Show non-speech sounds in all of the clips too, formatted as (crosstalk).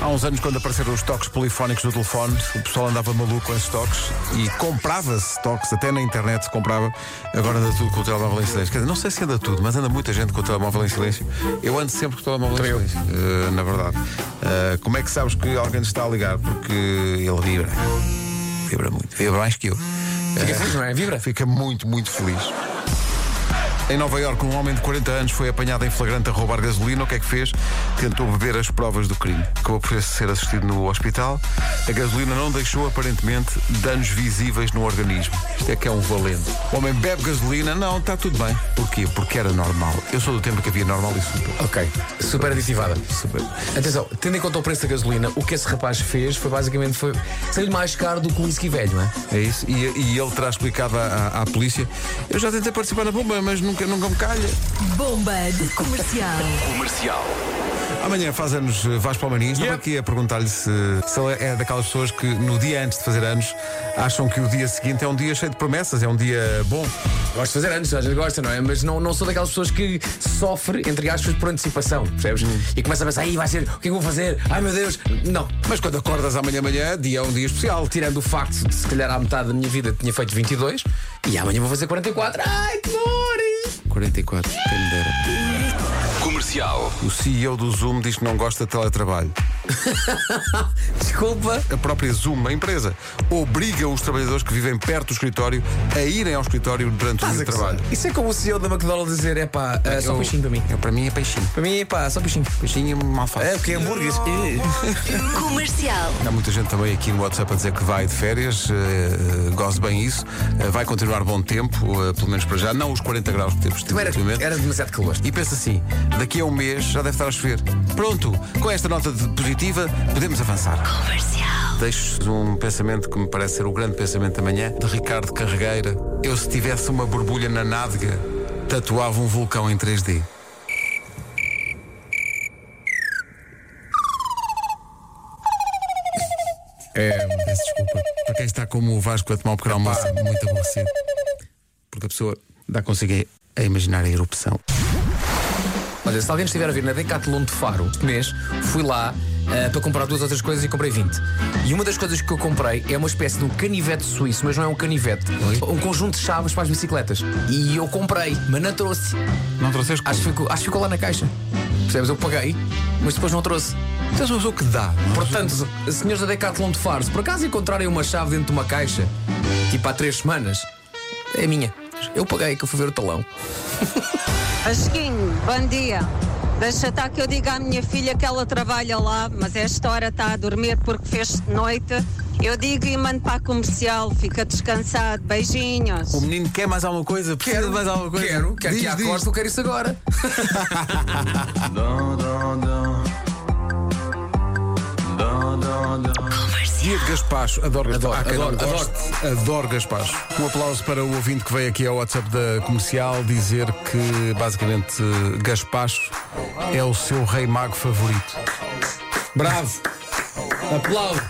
Há uns anos, quando apareceram os toques polifónicos no telefone, o pessoal andava maluco com esses toques e comprava-se toques, até na internet se comprava. Agora anda tudo com o telemóvel em silêncio. Quer dizer, não sei se anda tudo, mas anda muita gente com o telemóvel em silêncio. Eu ando sempre com o telemóvel em silêncio, uh, na verdade. Uh, como é que sabes que alguém está a ligar? Porque ele vibra. Vibra muito. Vibra mais que eu. Fica feliz, não é? Vibra? Fica muito, muito feliz. Em Nova Iorque, um homem de 40 anos foi apanhado em flagrante a roubar gasolina. O que é que fez? Tentou beber as provas do crime. Acabou por ser assistido no hospital. A gasolina não deixou, aparentemente, danos visíveis no organismo. Isto é que é um valente. O homem bebe gasolina? Não, está tudo bem. Porquê? Porque era normal. Eu sou do tempo que havia normal e super. Ok, super aditivada. Super. Atenção, tendo em conta o preço da gasolina, o que esse rapaz fez foi basicamente foi ser mais caro do que um whisky velho, não é? É isso. E, e ele terá explicado à, à, à polícia: Eu já tentei participar na bomba, mas nunca, nunca me calha. Bomba de comercial. Comercial. Amanhã faz anos eh, Vasco Palmeirinho. Estava Yep. aqui a perguntar-lhe se, se ele é daquelas pessoas que no dia antes de fazer anos acham que o dia seguinte é um dia cheio de promessas, é um dia bom. Gosto de fazer anos, a gente gosta, não é? Mas não, não sou daquelas pessoas que sofre, entre aspas, por antecipação, percebes? E começa a pensar, aí vai ser, o que é que eu vou fazer? Ai meu Deus, não. Mas quando acordas amanhã amanhã, dia é um dia especial. Tirando o facto de se calhar à metade da minha vida tinha feito 22 e amanhã vou fazer 44. Ai, que dor! 44, quem me dera. Comercial. O CEO do Zoom diz que não gosta de teletrabalho. (laughs) Desculpa. A própria Zoom, a empresa, obriga os trabalhadores que vivem perto do escritório a irem ao escritório durante o dia de trabalho. Isso é como o CEO da McDonald's dizer, é pá, é só Eu- peixinho para mim. É, para mim é peixinho. Para mim, é pá, só peixinho. Peixinho mal fácil. É, porque é hambúrgueres. (laughs) Comercial. Há muita gente também aqui no WhatsApp a dizer que vai de férias, uh, gosto bem isso, Eh, vai continuar bom tempo, eh, pelo menos para já, não os 40 graus que temos tido era, ultimamente. era demasiado calor. E pensa assim, daqui a um mês já deve estar a chover. Pronto, com esta nota de positiva, podemos avançar. Comercial. Deixo-vos um pensamento que me parece ser o grande pensamento da manhã, de Ricardo Carregueira. Eu, se tivesse uma borbulha na nádega, tatuava um vulcão em 3D. É, Peço desculpa. Para quem está como o Vasco a tomar um pequeno almoço, muito aborrecido. Porque a pessoa dá consigo a imaginar a erupção. Olha, se alguém estiver a vir na Decathlon de Faro este mês, fui lá eh, para comprar duas outras coisas e comprei 20. E uma das coisas que eu comprei é uma espécie de um canivete suíço, mas não é um canivete. Um conjunto de chaves para as bicicletas. E eu comprei, mas não trouxe. Não trouxeste Acho que ficou, acho que ficou lá na caixa. Percebes? Eu paguei, mas depois não trouxe. Tens uma pessoa que dá. não? Portanto, senhores da Decathlon de Faro, se por acaso encontrarem uma chave dentro de uma caixa, tipo há três semanas, é minha. Eu paguei, que eu fui ver o talão. Vasquinho, bom dia. Deixa estar que eu diga à minha filha que ela trabalha lá, mas esta hora está a dormir porque fez noite. Eu digo e mando para a comercial, fica descansado. Beijinhos. O menino quer mais alguma coisa? Precisa de mais alguma coisa? Quero, quero Diz, que costa, eu quero isso agora. (laughs) (laughs) De Gaspacho, adoro Adoro, quem não adoro, goste. adoro Gaspacho. Um aplauso para o ouvinte que veio aqui ao WhatsApp da comercial dizer que basicamente Gaspacho é o seu rei mago favorito. Bravo. Aplaudo.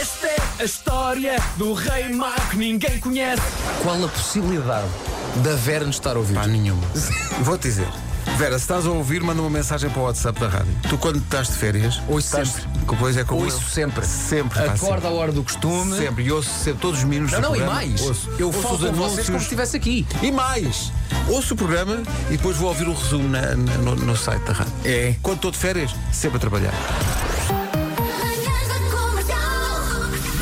Esta é a história do rei mago que ninguém conhece. Qual a possibilidade da Vera nos estar a ouvir? Pá, nenhuma. Vou-te dizer. Vera, se estás a ouvir, manda uma mensagem para o WhatsApp da rádio. Tu, quando estás de férias, Ouço estás, sempre. Pois é como Ouço eu. sempre. Sempre. Acorda à hora do costume. sempre. E ouço sempre todos os minutos Não, não, e programa. mais. Ouço. Eu Ouço falo os com vocês anúncios. como se estivesse aqui. E mais, ouço o programa e depois vou ouvir o resumo na- na- no, no site da rádio. É. Quando estou de férias, sempre a trabalhar.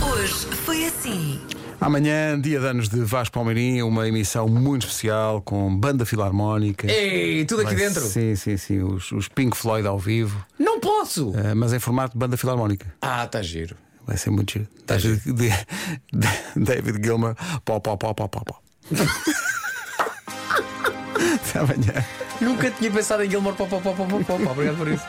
Hoje foi assim. Amanhã, dia de anos de Vasco Palmeirinho, uma emissão muito especial com banda filarmónica. Ei, tudo aqui Vai- dentro. Sim, sim, sim. Os, os Pink Floyd ao vivo, Não posso. eh, mas em formato de banda filarmónica. Ah, está giro. Vai ser muito giro. David, de- de- (laughs) David Gilmer, pó, pó, pó, pó, pó, pó. Até amanhã. Nunca tinha pensado em Gilmore. Pó, pó, pó, pó, pó. Obrigado por isso.